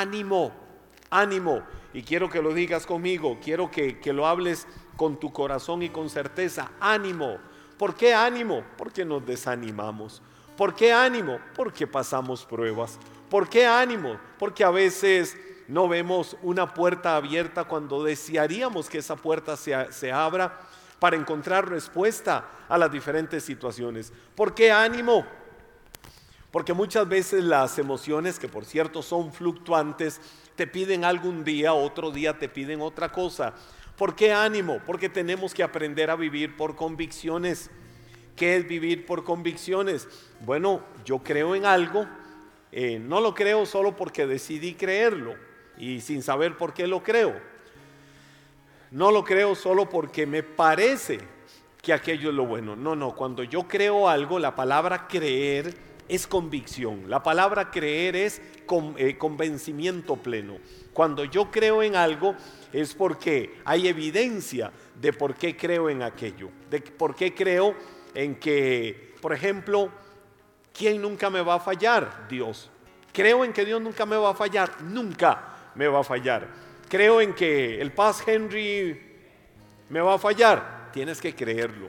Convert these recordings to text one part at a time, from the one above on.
ánimo, ánimo. Y quiero que lo digas conmigo, quiero que, que lo hables con tu corazón y con certeza. Ánimo. ¿Por qué ánimo? Porque nos desanimamos. ¿Por qué ánimo? Porque pasamos pruebas. ¿Por qué ánimo? Porque a veces no vemos una puerta abierta cuando desearíamos que esa puerta se, se abra para encontrar respuesta a las diferentes situaciones. ¿Por qué ánimo? Porque muchas veces las emociones, que por cierto son fluctuantes, te piden algún día, otro día te piden otra cosa. ¿Por qué ánimo? Porque tenemos que aprender a vivir por convicciones. ¿Qué es vivir por convicciones? Bueno, yo creo en algo, eh, no lo creo solo porque decidí creerlo y sin saber por qué lo creo. No lo creo solo porque me parece que aquello es lo bueno. No, no, cuando yo creo algo, la palabra creer es convicción. La palabra creer es eh, convencimiento pleno. Cuando yo creo en algo es porque hay evidencia de por qué creo en aquello, de por qué creo en que, por ejemplo, ¿quién nunca me va a fallar? Dios. Creo en que Dios nunca me va a fallar, nunca me va a fallar. Creo en que el Paz Henry me va a fallar, tienes que creerlo.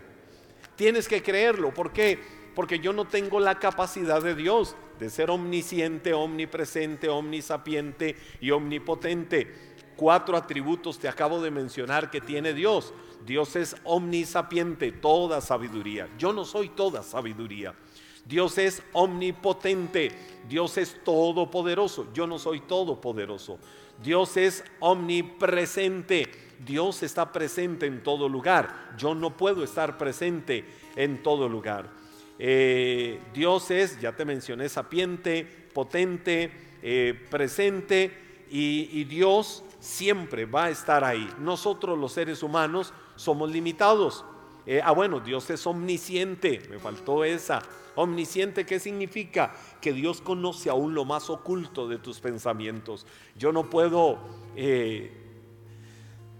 Tienes que creerlo, ¿por qué? Porque yo no tengo la capacidad de Dios de ser omnisciente, omnipresente, omnisapiente y omnipotente. Cuatro atributos te acabo de mencionar que tiene Dios. Dios es omnisapiente, toda sabiduría. Yo no soy toda sabiduría. Dios es omnipotente, Dios es todopoderoso, yo no soy todopoderoso. Dios es omnipresente, Dios está presente en todo lugar, yo no puedo estar presente en todo lugar. Eh, Dios es, ya te mencioné, sapiente, potente, eh, presente y, Dios siempre va a estar ahí. Nosotros los seres humanos somos limitados. Eh, ah, bueno, Dios es omnisciente, me faltó esa. Omnisciente, ¿qué significa? Que Dios conoce aún lo más oculto de tus pensamientos. Yo no puedo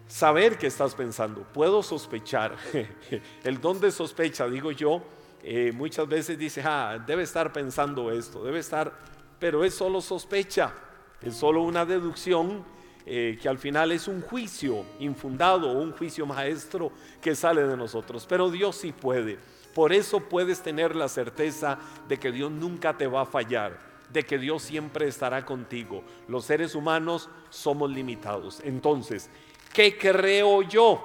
saber qué estás pensando, puedo sospechar. El don de sospecha, digo yo, eh, muchas veces dice, ah, debe estar pensando esto, debe estar, pero es solo sospecha, es solo una deducción eh, que al final es un juicio infundado, un juicio maestro que sale de nosotros. Pero Dios sí puede. Por eso puedes tener la certeza de que Dios nunca te va a fallar, de que Dios siempre estará contigo. Los seres humanos somos limitados. Entonces, ¿qué creo yo?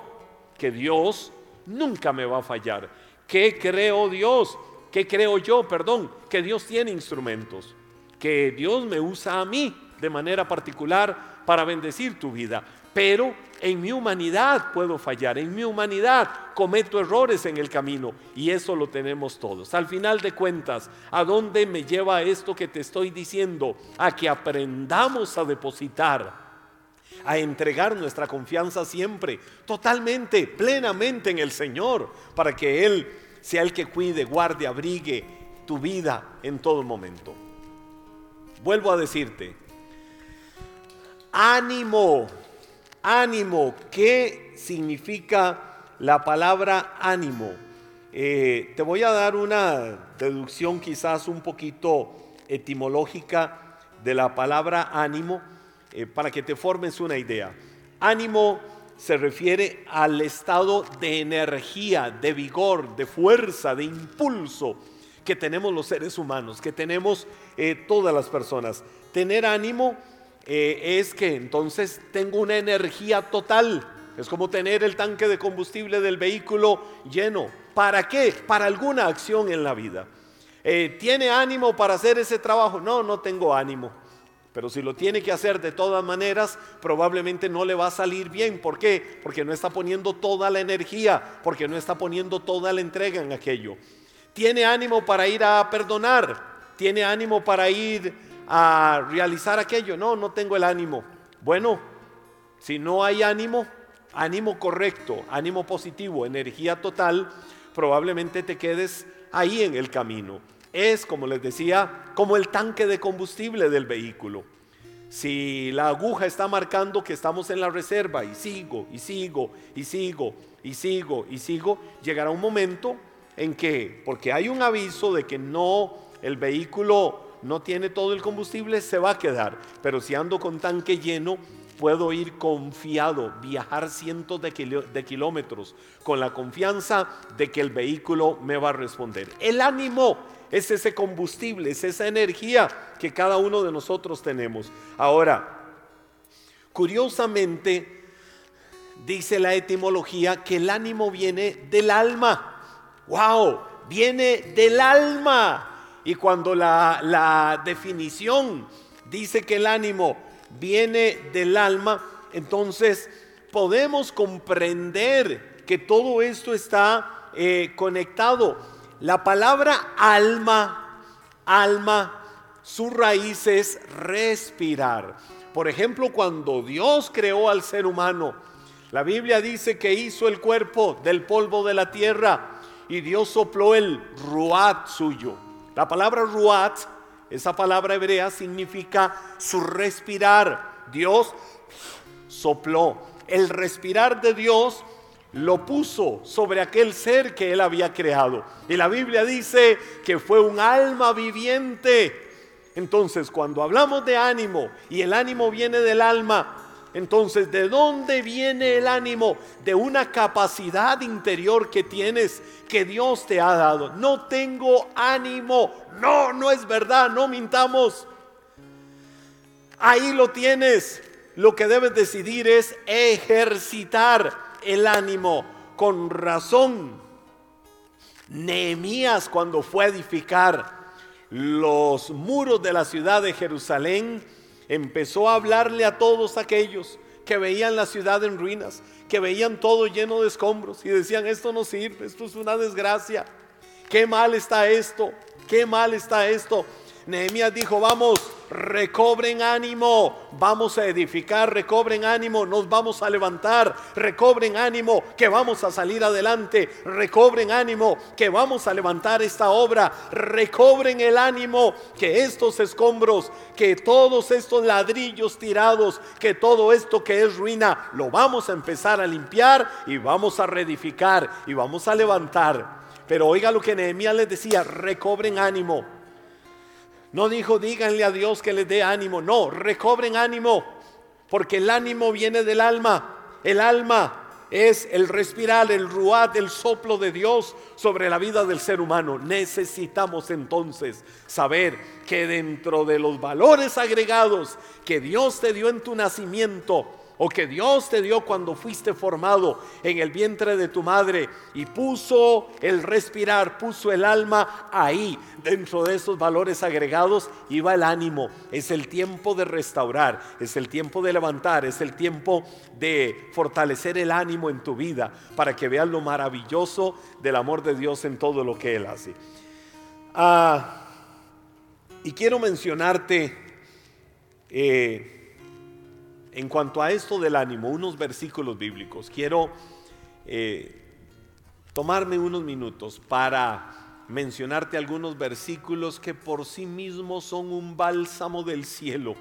Que Dios nunca me va a fallar. ¿Qué creo Dios? ¿Qué creo yo? Perdón, que Dios tiene instrumentos, que Dios me usa a mí de manera particular para bendecir tu vida. Pero en mi humanidad puedo fallar, en mi humanidad cometo errores en el camino y eso lo tenemos todos. Al final de cuentas, ¿a dónde me lleva esto que te estoy diciendo? A que aprendamos a depositar, a entregar nuestra confianza siempre, totalmente, plenamente en el Señor, para que Él sea el que cuide, guarde, abrigue tu vida en todo momento. Vuelvo a decirte, ánimo, ánimo. ¿Qué significa la palabra ánimo? Eh, te voy a dar una deducción quizás un poquito etimológica de la palabra ánimo eh, para que te formes una idea. Ánimo se refiere al estado de energía, de vigor, de fuerza, de impulso que tenemos los seres humanos, que tenemos eh, todas las personas. Tener ánimo eh, es que entonces tengo una energía total. Es como tener el tanque de combustible del vehículo lleno. ¿Para qué? Para alguna acción en la vida. Eh, ¿Tiene ánimo para hacer ese trabajo? No, no tengo ánimo. Pero si lo tiene que hacer de todas maneras, probablemente no le va a salir bien. ¿Por qué? Porque no está poniendo toda la energía, porque no está poniendo toda la entrega en aquello. ¿Tiene ánimo para ir a perdonar? ¿Tiene ánimo para ir a realizar aquello. No, no tengo el ánimo. Bueno, si no hay ánimo, ánimo correcto, ánimo positivo, energía total, probablemente te quedes ahí en el camino. Es, como les decía, como el tanque de combustible del vehículo. Si la aguja está marcando que estamos en la reserva y sigo, y sigo, y sigo, y sigo, y sigo, llegará un momento en que, porque hay un aviso de que no, el vehículo no tiene todo el combustible, se va a quedar. Pero si ando con tanque lleno, puedo ir confiado, viajar cientos de, de, kilómetros con la confianza de que el vehículo me va a responder. El ánimo es ese combustible, es esa energía que cada uno de nosotros tenemos. Ahora, curiosamente, dice la etimología que el ánimo viene del alma. ¡Wow! Viene del alma. Y cuando la, la definición dice que el ánimo viene del alma, entonces podemos comprender que todo esto está eh, conectado. La palabra alma, alma, su raíz es respirar. Por ejemplo, cuando Dios creó al ser humano, la Biblia dice que hizo el cuerpo del polvo de la tierra y Dios sopló el ruat suyo. La palabra ruat esa palabra hebrea significa su respirar. Dios sopló. El respirar de Dios lo puso sobre aquel ser que él había creado. Y la Biblia dice que fue un alma viviente. Entonces, cuando hablamos de ánimo y el ánimo viene del alma, entonces, ¿de dónde viene el ánimo? De una capacidad interior que tienes, que Dios te ha dado. No tengo ánimo. No, no es verdad, no mintamos. Ahí lo tienes. Lo que debes decidir es ejercitar el ánimo con razón. Nehemías cuando fue a edificar los muros de la ciudad de Jerusalén, empezó a hablarle a todos aquellos que veían la ciudad en ruinas, que veían todo lleno de escombros y decían, esto no sirve, esto es una desgracia, qué mal está esto, qué mal está esto. Nehemías dijo, vamos, recobren ánimo, vamos a edificar, recobren ánimo, nos vamos a levantar, recobren ánimo, que vamos a salir adelante, recobren ánimo, que vamos a levantar esta obra, recobren el ánimo, que estos escombros, que todos estos ladrillos tirados, que todo esto que es ruina, lo vamos a empezar a limpiar y vamos a reedificar y vamos a levantar. Pero oiga lo que Nehemías les decía, recobren ánimo no dijo, díganle a Dios que les dé ánimo. No, recobren ánimo, porque el ánimo viene del alma. El alma es el respirar, el ruat, el soplo de Dios sobre la vida del ser humano. Necesitamos entonces saber que dentro de los valores agregados que Dios te dio en tu nacimiento, o que Dios te dio cuando fuiste formado en el vientre de tu madre y puso el respirar, puso el alma ahí. Dentro de esos valores agregados iba el ánimo. Es el tiempo de restaurar, es el tiempo de levantar, es el tiempo de fortalecer el ánimo en tu vida para que veas lo maravilloso del amor de Dios en todo lo que Él hace. Ah, y quiero mencionarte eh, en cuanto a esto del ánimo, unos versículos bíblicos. Quiero eh, tomarme unos minutos para mencionarte algunos versículos que por sí mismos son un bálsamo del cielo,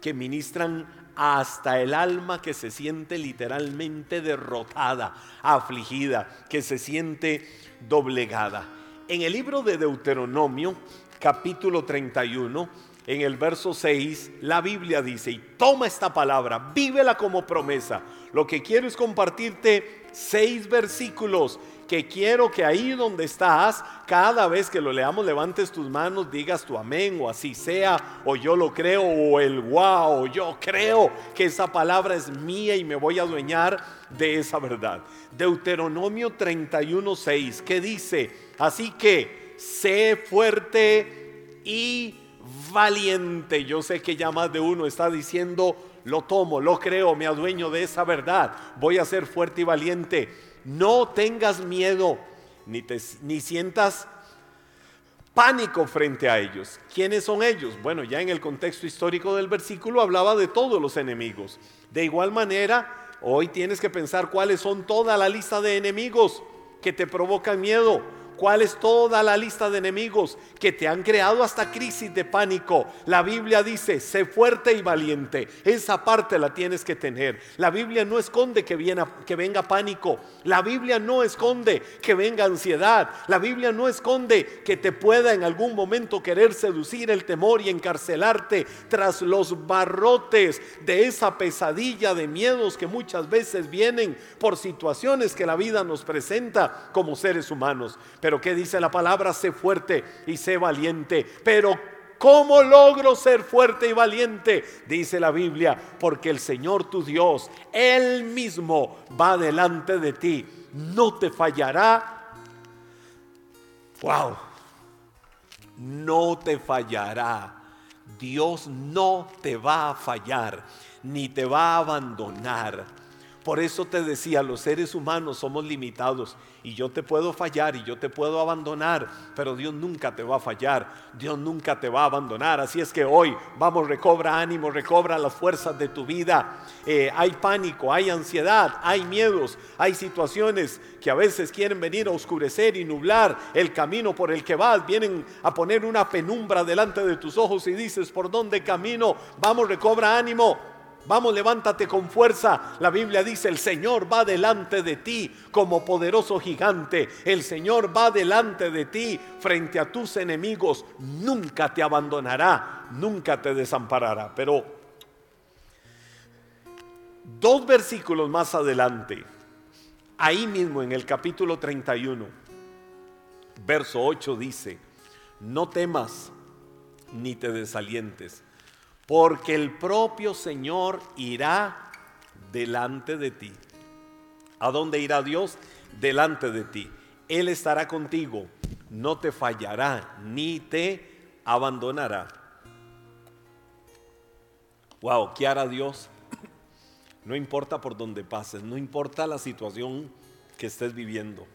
que ministran hasta el alma que se siente literalmente derrotada, afligida, que se siente doblegada. En el libro de Deuteronomio, capítulo 31, en el verso 6, la Biblia dice, y toma esta palabra, vívela como promesa. Lo que quiero es compartirte seis versículos que quiero que ahí donde estás, cada vez que lo leamos, levantes tus manos, digas tu amén o así sea, o yo lo creo, o el wow, yo creo que esa palabra es mía y me voy a adueñar de esa verdad. Deuteronomio 31.6, que dice, así que sé fuerte y valiente. Yo sé que ya más de uno está diciendo, lo tomo, lo creo, me adueño de esa verdad, voy a ser fuerte y valiente. No tengas miedo, ni, te, ni sientas pánico frente a ellos. ¿Quiénes son ellos? Bueno, ya en el contexto histórico del versículo hablaba de todos los enemigos. De igual manera, hoy tienes que pensar cuáles son toda la lista de enemigos que te provocan miedo ¿Cuál es toda la lista de enemigos que te han creado hasta crisis de pánico? La Biblia dice, sé fuerte y valiente. Esa parte la tienes que tener. La Biblia no esconde que, que venga pánico. La Biblia no esconde que venga ansiedad. La Biblia no esconde que te pueda en algún momento querer seducir el temor y encarcelarte tras los barrotes de esa pesadilla de miedos que muchas veces vienen por situaciones que la vida nos presenta como seres humanos. Pero ¿qué dice la palabra? Sé fuerte y sé valiente. Pero ¿Cómo logro ser fuerte y valiente? Dice la Biblia, porque el Señor tu Dios, Él mismo va delante de ti. No te fallará. Wow. No te fallará. Dios no te va a fallar, ni te va a abandonar. Por eso te decía, los seres humanos somos limitados y yo te puedo fallar y yo te puedo abandonar, pero Dios nunca te va a fallar, Dios nunca te va a abandonar. Así es que hoy, vamos, recobra ánimo, recobra las fuerzas de tu vida. Eh, hay pánico, hay ansiedad, hay miedos, hay situaciones que a veces quieren venir a oscurecer y nublar el camino por el que vas, vienen a poner una penumbra delante de tus ojos y dices, ¿por dónde camino? Vamos, recobra ánimo. Vamos, levántate con fuerza. La Biblia dice, el Señor va delante de ti como poderoso gigante. El Señor va delante de ti frente a tus enemigos. Nunca te abandonará, nunca te desamparará. Pero dos versículos más adelante, ahí mismo en el capítulo 31, verso 8 dice, no temas ni te desalientes porque el propio Señor irá delante de ti. ¿A dónde irá Dios? Delante de ti. Él estará contigo, no te fallará, ni te abandonará. Wow, ¿qué hará Dios? No importa por dónde pases, no importa la situación que estés viviendo.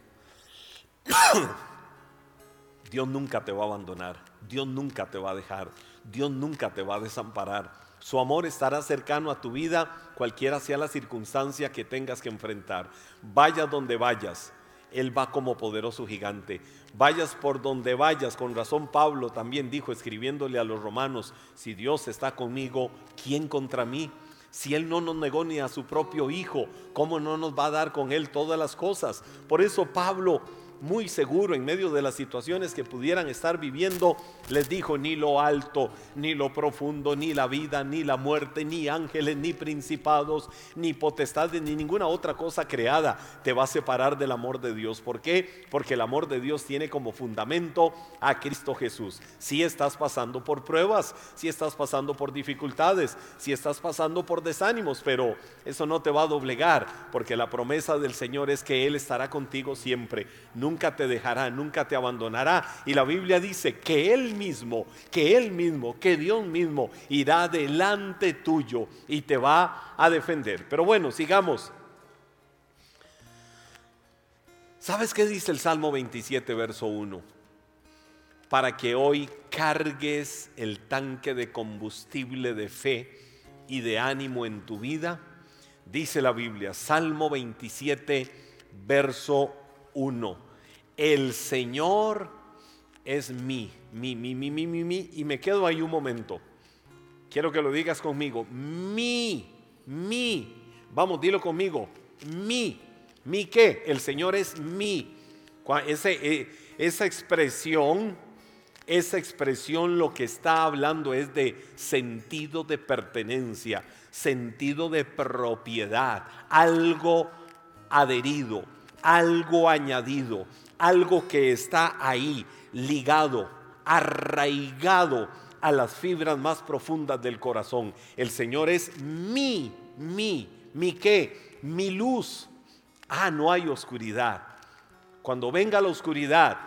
Dios nunca te va a abandonar, Dios nunca te va a dejar. Dios nunca te va a desamparar. Su amor estará cercano a tu vida, cualquiera sea la circunstancia que tengas que enfrentar. Vayas donde vayas, Él va como poderoso gigante. Vayas por donde vayas, con razón Pablo también dijo, escribiéndole a los romanos, si Dios está conmigo, ¿quién contra mí? Si Él no nos negó ni a su propio Hijo, ¿cómo no nos va a dar con Él todas las cosas? Por eso Pablo muy seguro en medio de las situaciones que pudieran estar viviendo, les dijo, ni lo alto, ni lo profundo, ni la vida, ni la muerte, ni ángeles, ni principados, ni potestades, ni ninguna otra cosa creada te va a separar del amor de Dios. ¿Por qué? Porque el amor de Dios tiene como fundamento a Cristo Jesús. Si estás pasando por pruebas, si estás pasando por dificultades, si estás pasando por desánimos, pero eso no te va a doblegar, porque la promesa del Señor es que Él estará contigo siempre. Nunca nunca te dejará, nunca te abandonará. Y la Biblia dice que Él mismo, que Él mismo, que Dios mismo irá delante tuyo y te va a defender. Pero bueno, sigamos. ¿Sabes qué dice el Salmo 27, verso 1? Para que hoy cargues el tanque de combustible de fe y de ánimo en tu vida, dice la Biblia, Salmo 27, verso 1 el Señor es mi, mi, mi, mi, mi, mi, mi, y me quedo ahí un momento. Quiero que lo digas conmigo, mi, mi, vamos, dilo conmigo, mi, mi qué, el Señor es mi. Eh, esa expresión, esa expresión lo que está hablando es de sentido de pertenencia, sentido de propiedad, algo adherido, algo añadido algo que está ahí, ligado, arraigado a las fibras más profundas del corazón. El Señor es mi, mi, mi qué, mi luz. Ah, no hay oscuridad. Cuando venga la oscuridad,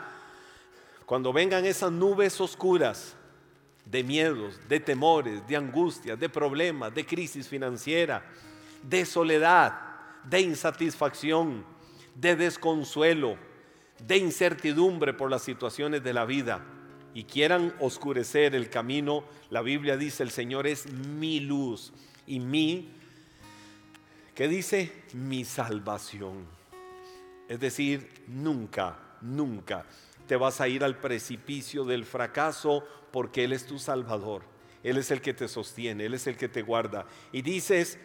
cuando vengan esas nubes oscuras de miedos, de temores, de angustias, de problemas, de crisis financiera, de soledad, de insatisfacción, de desconsuelo, de incertidumbre por las situaciones de la vida y quieran oscurecer el camino, la Biblia dice, el Señor es mi luz y mi, ¿qué dice? Mi salvación. Es decir, nunca nunca te vas a ir al precipicio del fracaso porque Él es tu Salvador. Él es el que te sostiene, Él es el que te guarda. Y dices,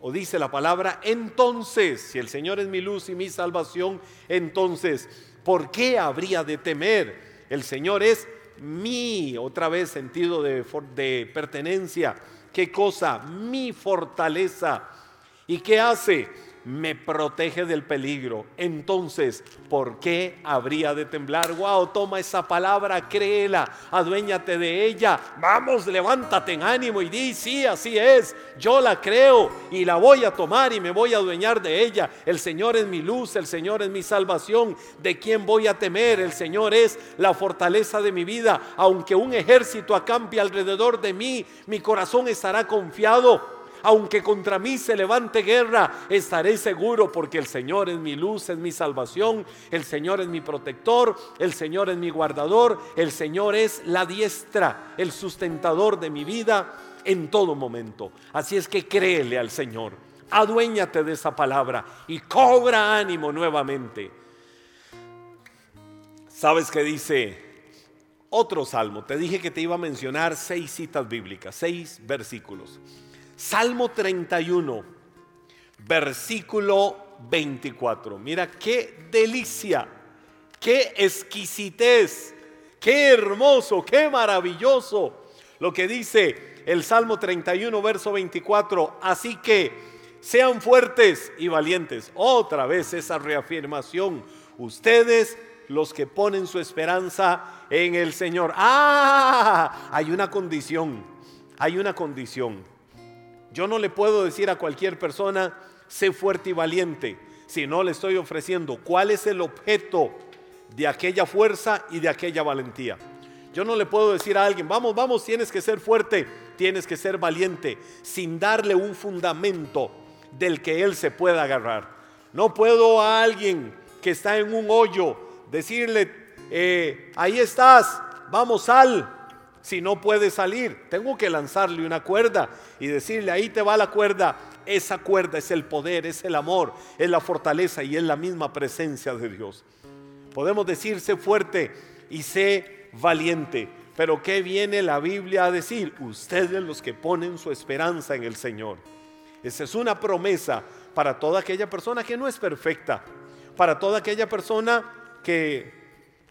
o dice la palabra, entonces, si el Señor es mi luz y mi salvación, entonces, ¿por qué habría de temer? El Señor es mi, otra vez sentido de, de pertenencia. ¿Qué cosa? Mi fortaleza. ¿Y qué hace? Me protege del peligro. Entonces, ¿por qué habría de temblar? Wow, toma esa palabra, créela, aduéñate de ella. Vamos, levántate en ánimo y di, sí, así es. Yo la creo y la voy a tomar y me voy a adueñar de ella. El Señor es mi luz, el Señor es mi salvación. ¿De quién voy a temer? El Señor es la fortaleza de mi vida. Aunque un ejército acampe alrededor de mí, mi corazón estará confiado aunque contra mí se levante guerra, estaré seguro porque el Señor es mi luz, es mi salvación, el Señor es mi protector, el Señor es mi guardador, el Señor es la diestra, el sustentador de mi vida en todo momento. Así es que créele al Señor, aduéñate de esa palabra y cobra ánimo nuevamente. ¿Sabes qué dice otro salmo? Te dije que te iba a mencionar seis citas bíblicas, seis versículos. Salmo 31, versículo 24. Mira qué delicia, qué exquisitez, qué hermoso, qué maravilloso lo que dice el Salmo 31, verso 24. Así que sean fuertes y valientes. Otra vez esa reafirmación. Ustedes los que ponen su esperanza en el Señor. Ah, hay una condición, hay una condición. Yo no le puedo decir a cualquier persona, sé fuerte y valiente, si no le estoy ofreciendo cuál es el objeto de aquella fuerza y de aquella valentía. Yo no le puedo decir a alguien, vamos, vamos, tienes que ser fuerte, tienes que ser valiente, sin darle un fundamento del que él se pueda agarrar. No puedo a alguien que está en un hoyo decirle, eh, ahí estás, vamos, sal, si no puede salir. Tengo que lanzarle una cuerda y decirle, ahí te va la cuerda. Esa cuerda es el poder, es el amor, es la fortaleza y es la misma presencia de Dios. Podemos decir, sé fuerte y sé valiente. Pero ¿qué viene la Biblia a decir? Ustedes los que ponen su esperanza en el Señor. Esa es una promesa para toda aquella persona que no es perfecta, para toda aquella persona que,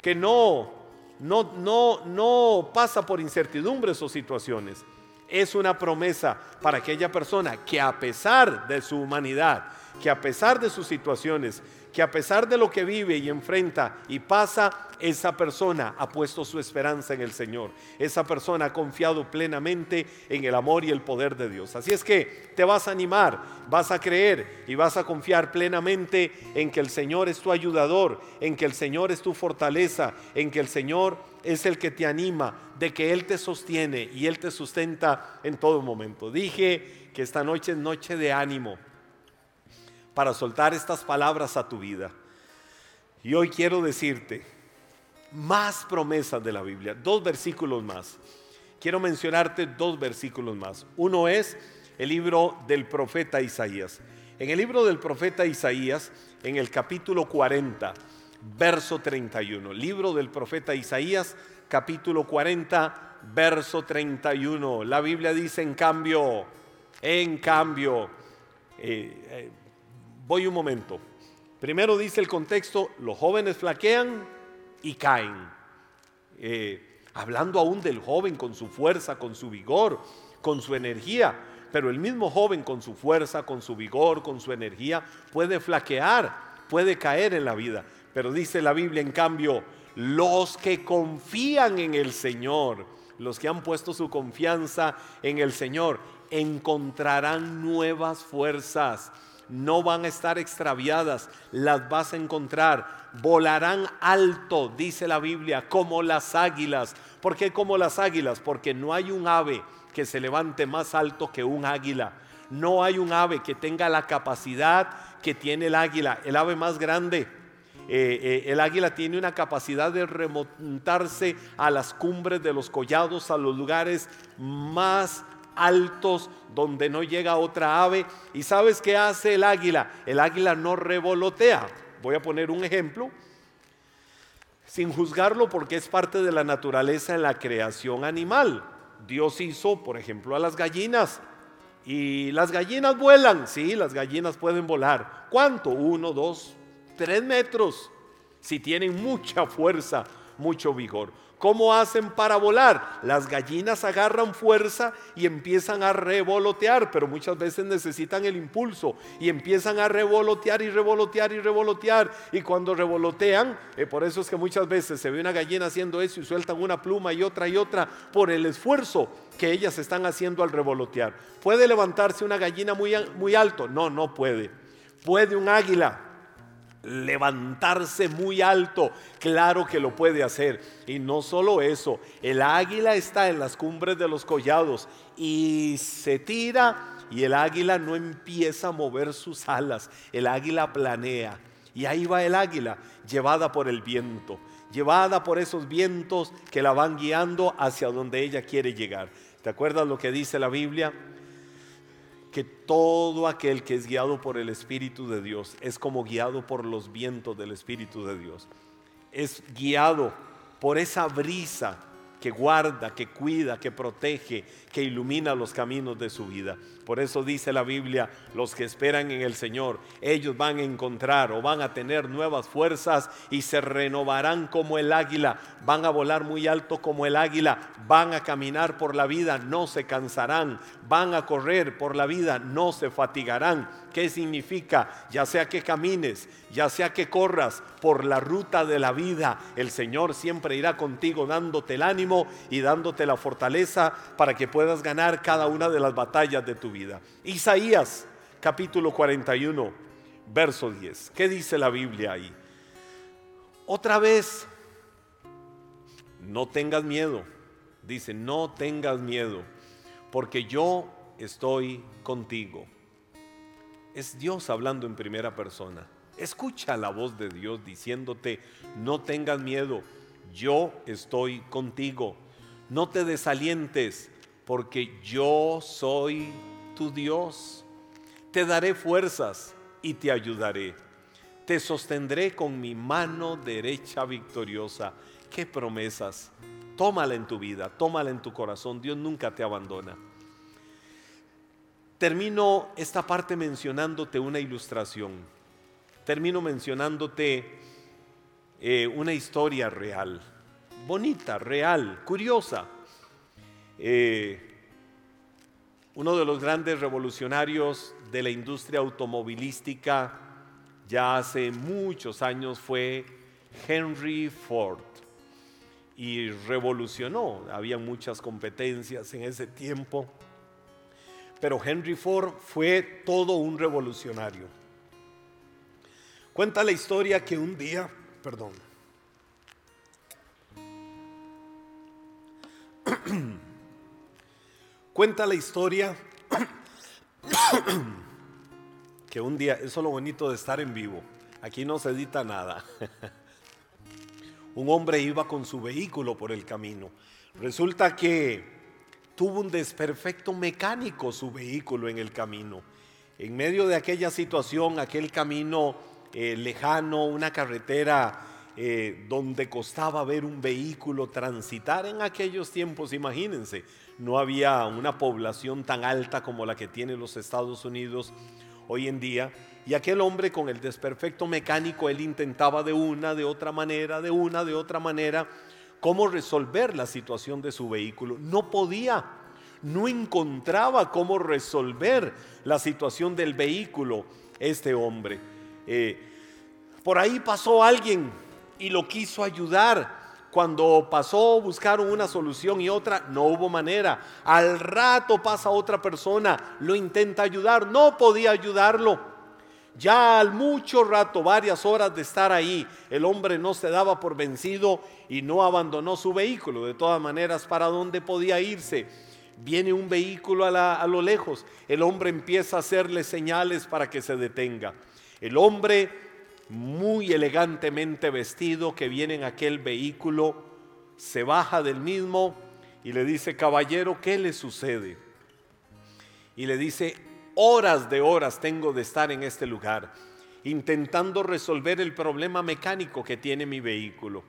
que no no, no, no pasa por incertidumbres o situaciones. Es una promesa para aquella persona que a pesar de su humanidad, que a pesar de sus situaciones, que a pesar de lo que vive y enfrenta y pasa, esa persona ha puesto su esperanza en el Señor. Esa persona ha confiado plenamente en el amor y el poder de Dios. Así es que te vas a animar, vas a creer y vas a confiar plenamente en que el Señor es tu ayudador, en que el Señor es tu fortaleza, en que el Señor es el que te anima, de que Él te sostiene y Él te sustenta en todo momento. Dije que esta noche es noche de ánimo para soltar estas palabras a tu vida. Y hoy quiero decirte más promesas de la Biblia, dos versículos más. Quiero mencionarte dos versículos más. Uno es el libro del profeta Isaías. En el libro del profeta Isaías, en el capítulo 40, verso 31. Libro del profeta Isaías, capítulo 40, verso 31. La Biblia dice en cambio, en cambio, eh, eh, voy un momento. Primero dice el contexto, los jóvenes flaquean y caen. Eh, hablando aún del joven con su fuerza, con su vigor, con su energía. Pero el mismo joven con su fuerza, con su vigor, con su energía, puede flaquear, puede caer en la vida. Pero dice la Biblia, en cambio, los que confían en el Señor, los que han puesto su confianza en el Señor, encontrarán nuevas fuerzas no van a estar extraviadas, las vas a encontrar, volarán alto, dice la Biblia, como las águilas. ¿Por qué como las águilas? Porque no hay un ave que se levante más alto que un águila. No hay un ave que tenga la capacidad que tiene el águila, el ave más grande. Eh, eh, el águila tiene una capacidad de remontarse a las cumbres de los collados, a los lugares más altos donde no llega otra ave. ¿Y sabes qué hace el águila? El águila no revolotea. Voy a poner un ejemplo. sin juzgarlo porque es parte de la naturaleza en la creación animal. Dios hizo, por ejemplo, a las gallinas. Y las gallinas vuelan, sí, las gallinas pueden volar. ¿Cuánto? Uno, dos, tres metros. Si tienen mucha fuerza, mucho vigor. ¿Cómo hacen para volar? Las gallinas agarran fuerza y empiezan a revolotear, pero muchas veces necesitan el impulso y empiezan a revolotear y revolotear y revolotear. Y cuando revolotean, eh, por eso es que muchas veces se ve una gallina haciendo eso y sueltan una pluma y otra y otra por el esfuerzo que ellas están haciendo al revolotear. ¿Puede levantarse una gallina muy, muy alto? No, no puede. ¿Puede un águila? Levantarse muy alto. Claro que lo puede hacer. Y no solo eso, el águila está en las cumbres de los collados y se tira y el águila no empieza a mover sus alas. El águila planea. Y ahí va el águila, llevada por el viento, llevada por esos vientos que la van guiando hacia donde ella quiere llegar. ¿Te acuerdas lo que dice la Biblia? Que todo aquel que es guiado por el Espíritu de Dios es como guiado por los vientos del Espíritu de Dios. Es guiado por esa brisa que guarda, que cuida, que protege, que ilumina los caminos de su vida. Por eso dice la Biblia, los que esperan en el Señor, ellos van a encontrar o van a tener nuevas fuerzas y se renovarán como el águila, van a volar muy alto como el águila, van a caminar por la vida, no se cansarán, van a correr por la vida, no se fatigarán. ¿Qué significa? Ya sea que camines, ya sea que corras por la ruta de la vida, el Señor siempre irá contigo dándote el ánimo y dándote la fortaleza para que puedas ganar cada una de las batallas de tu vida. Isaías capítulo 41, verso 10. ¿Qué dice la Biblia ahí? Otra vez, no tengas miedo. Dice, no tengas miedo, porque yo estoy contigo. Es Dios hablando en primera persona. Escucha la voz de Dios diciéndote, no tengas miedo, yo estoy contigo. No te desalientes, porque yo soy tu Dios. Te daré fuerzas y te ayudaré. Te sostendré con mi mano derecha victoriosa. ¿Qué promesas? Tómala en tu vida, tómala en tu corazón. Dios nunca te abandona. Termino esta parte mencionándote una ilustración. Termino mencionándote eh, una historia real, bonita, real, curiosa. Eh, uno de los grandes revolucionarios de la industria automovilística ya hace muchos años fue Henry Ford y revolucionó. Había muchas competencias en ese tiempo, pero Henry Ford fue todo un revolucionario. Cuenta la historia que un día, perdón, Cuenta la historia que un día, eso es lo bonito de estar en vivo, aquí no se edita nada. Un hombre iba con su vehículo por el camino. Resulta que tuvo un desperfecto mecánico su vehículo en el camino. En medio de aquella situación, aquel camino eh, lejano, una carretera eh, donde costaba ver un vehículo transitar en aquellos tiempos, imagínense, no había una población tan alta como la que tienen los Estados Unidos hoy en día. Y aquel hombre con el desperfecto mecánico, él intentaba de una, de otra manera, de una, de otra manera, cómo resolver la situación de su vehículo. No podía, no encontraba cómo resolver la situación del vehículo este hombre. Eh, por ahí pasó alguien y lo quiso ayudar cuando pasó, buscaron una solución y otra, no hubo manera. Al rato pasa otra persona, lo intenta ayudar, no podía ayudarlo. Ya al mucho rato, varias horas de estar ahí, el hombre no se daba por vencido y no abandonó su vehículo. De todas maneras, ¿para dónde podía irse? Viene un vehículo a, a lo lejos, el hombre empieza a hacerle señales para que se detenga. El hombre muy elegantemente vestido que viene en aquel vehículo, se baja del mismo y le dice, caballero, ¿qué le sucede? Y le dice, horas de horas tengo de estar en este lugar, intentando resolver el problema mecánico que tiene mi vehículo.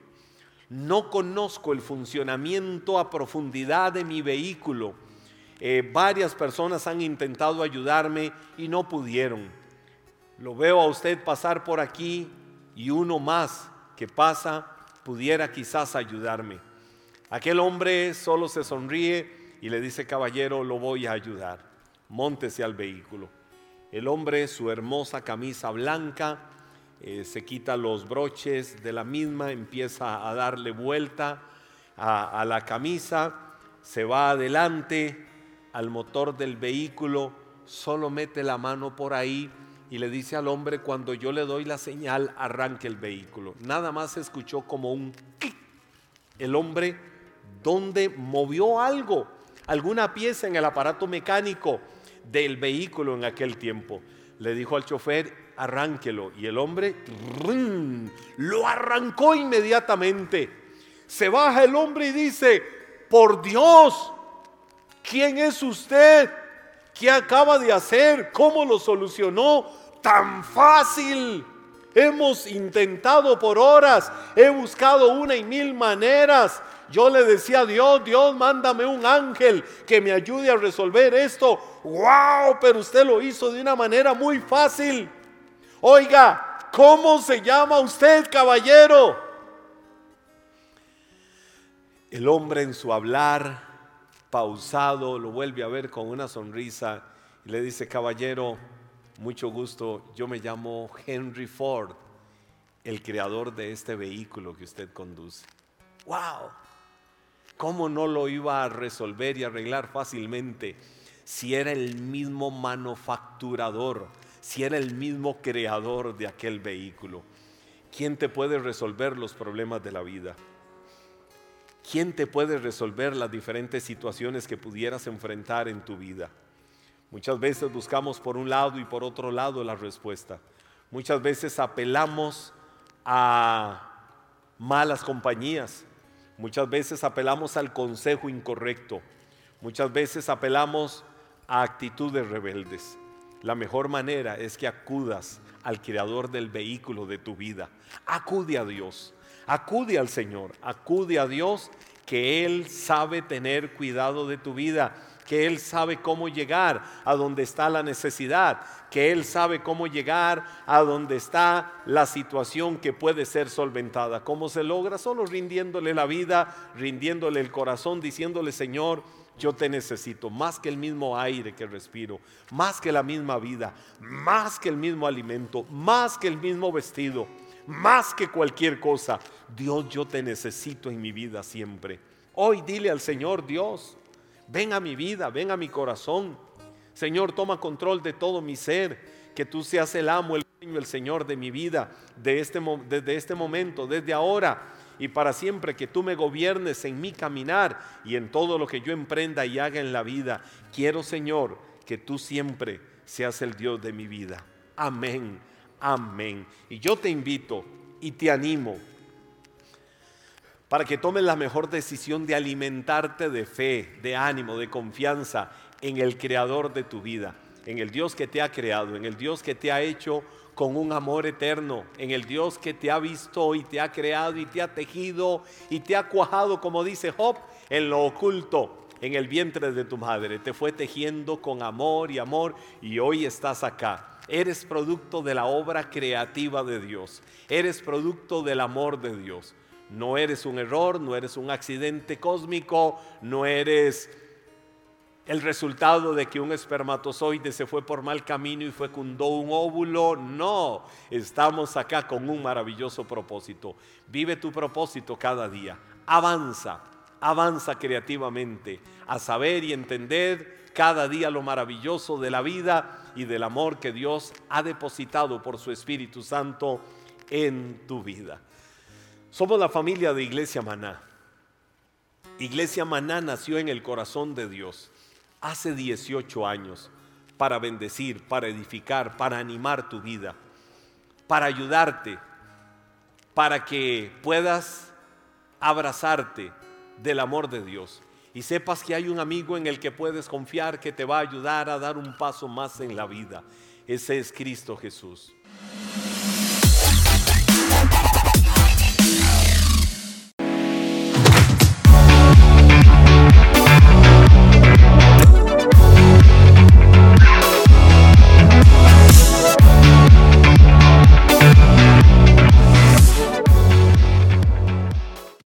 no conozco el funcionamiento a profundidad de mi vehículo. Eh, varias personas han intentado ayudarme y no pudieron. Lo veo a usted pasar por aquí y uno más que pasa pudiera quizás ayudarme. Aquel hombre solo se sonríe y le dice, caballero, lo voy a ayudar. Móntese al vehículo. El hombre, su hermosa camisa blanca, eh, se quita los broches de la misma, empieza a darle vuelta a, a la camisa, se va adelante al motor del vehículo, solo mete la mano por ahí y le dice al hombre, cuando yo le doy la señal, arranque el vehículo. Nada más se escuchó como un El hombre, donde movió algo, alguna pieza en el aparato mecánico del vehículo en aquel tiempo. Le dijo al chofer, arránquelo. Y el hombre lo arrancó inmediatamente. Se baja el hombre y dice, por Dios, ¿quién es usted? ¿Qué acaba de hacer? ¿Cómo lo solucionó? Tan fácil. Hemos intentado por horas, he buscado una y mil maneras. Yo le decía a Dios, Dios, mándame un ángel que me ayude a resolver esto. ¡Wow! Pero usted lo hizo de una manera muy fácil. Oiga, ¿cómo se llama usted, caballero? El hombre en su hablar pausado lo vuelve a ver con una sonrisa y le dice, caballero, mucho gusto, yo me llamo Henry Ford, el creador de este vehículo que usted conduce. ¡Wow! ¿Cómo no lo iba a resolver y arreglar fácilmente si era el mismo manufacturador, si era el mismo creador de aquel vehículo? ¿Quién te puede resolver los problemas de la vida? ¿Quién te puede resolver las diferentes situaciones que pudieras enfrentar en tu vida? Muchas veces buscamos por un lado y por otro lado la respuesta. Muchas veces apelamos a malas compañías. Muchas veces apelamos al consejo incorrecto. Muchas veces apelamos a actitudes rebeldes. La mejor manera es que acudas al creador del vehículo de tu vida. Acude a Dios. Acude al Señor. Acude a Dios que Él sabe tener cuidado de tu vida que Él sabe cómo llegar a donde está la necesidad, que Él sabe cómo llegar a donde está la situación que puede ser solventada. ¿Cómo se logra? Solo rindiéndole la vida, rindiéndole el corazón, diciéndole, Señor, yo te necesito, más que el mismo aire que respiro, más que la misma vida, más que el mismo alimento, más que el mismo vestido, más que cualquier cosa. Dios, yo te necesito en mi vida siempre. Hoy dile al Señor, Dios, ven a mi vida, ven a mi corazón. Señor, toma control de todo mi ser. Que tú seas el amo, el dueño, el Señor de mi vida, de este, desde este momento, desde ahora y para siempre. Que tú me gobiernes en mi caminar y en todo lo que yo emprenda y haga en la vida. Quiero, Señor, que tú siempre seas el Dios de mi vida. Amén, amén. Y yo te invito y te animo para que tomes la mejor decisión de alimentarte de fe, de ánimo, de confianza en el creador de tu vida, en el Dios que te ha creado, en el Dios que te ha hecho con un amor eterno, en el Dios que te ha visto y te ha creado y te ha tejido y te ha cuajado, como dice Job, en lo oculto, en el vientre de tu madre. Te fue tejiendo con amor y amor y hoy estás acá. Eres producto de la obra creativa de Dios. Eres producto del amor de Dios. No eres un error, no eres un accidente cósmico, no eres el resultado de que un espermatozoide se fue por mal camino y fecundó un óvulo. No, estamos acá con un maravilloso propósito. Vive tu propósito cada día. Avanza, avanza creativamente a saber y entender cada día lo maravilloso de la vida y del amor que Dios ha depositado por su Espíritu Santo en tu vida. Somos la familia de Iglesia Maná. Iglesia Maná nació en el corazón de Dios hace 18 años para bendecir, para edificar, para animar tu vida, para ayudarte, para que puedas abrazarte del amor de Dios y sepas que hay un amigo en el que puedes confiar que te va a ayudar a dar un paso más en la vida. Ese es Cristo Jesús.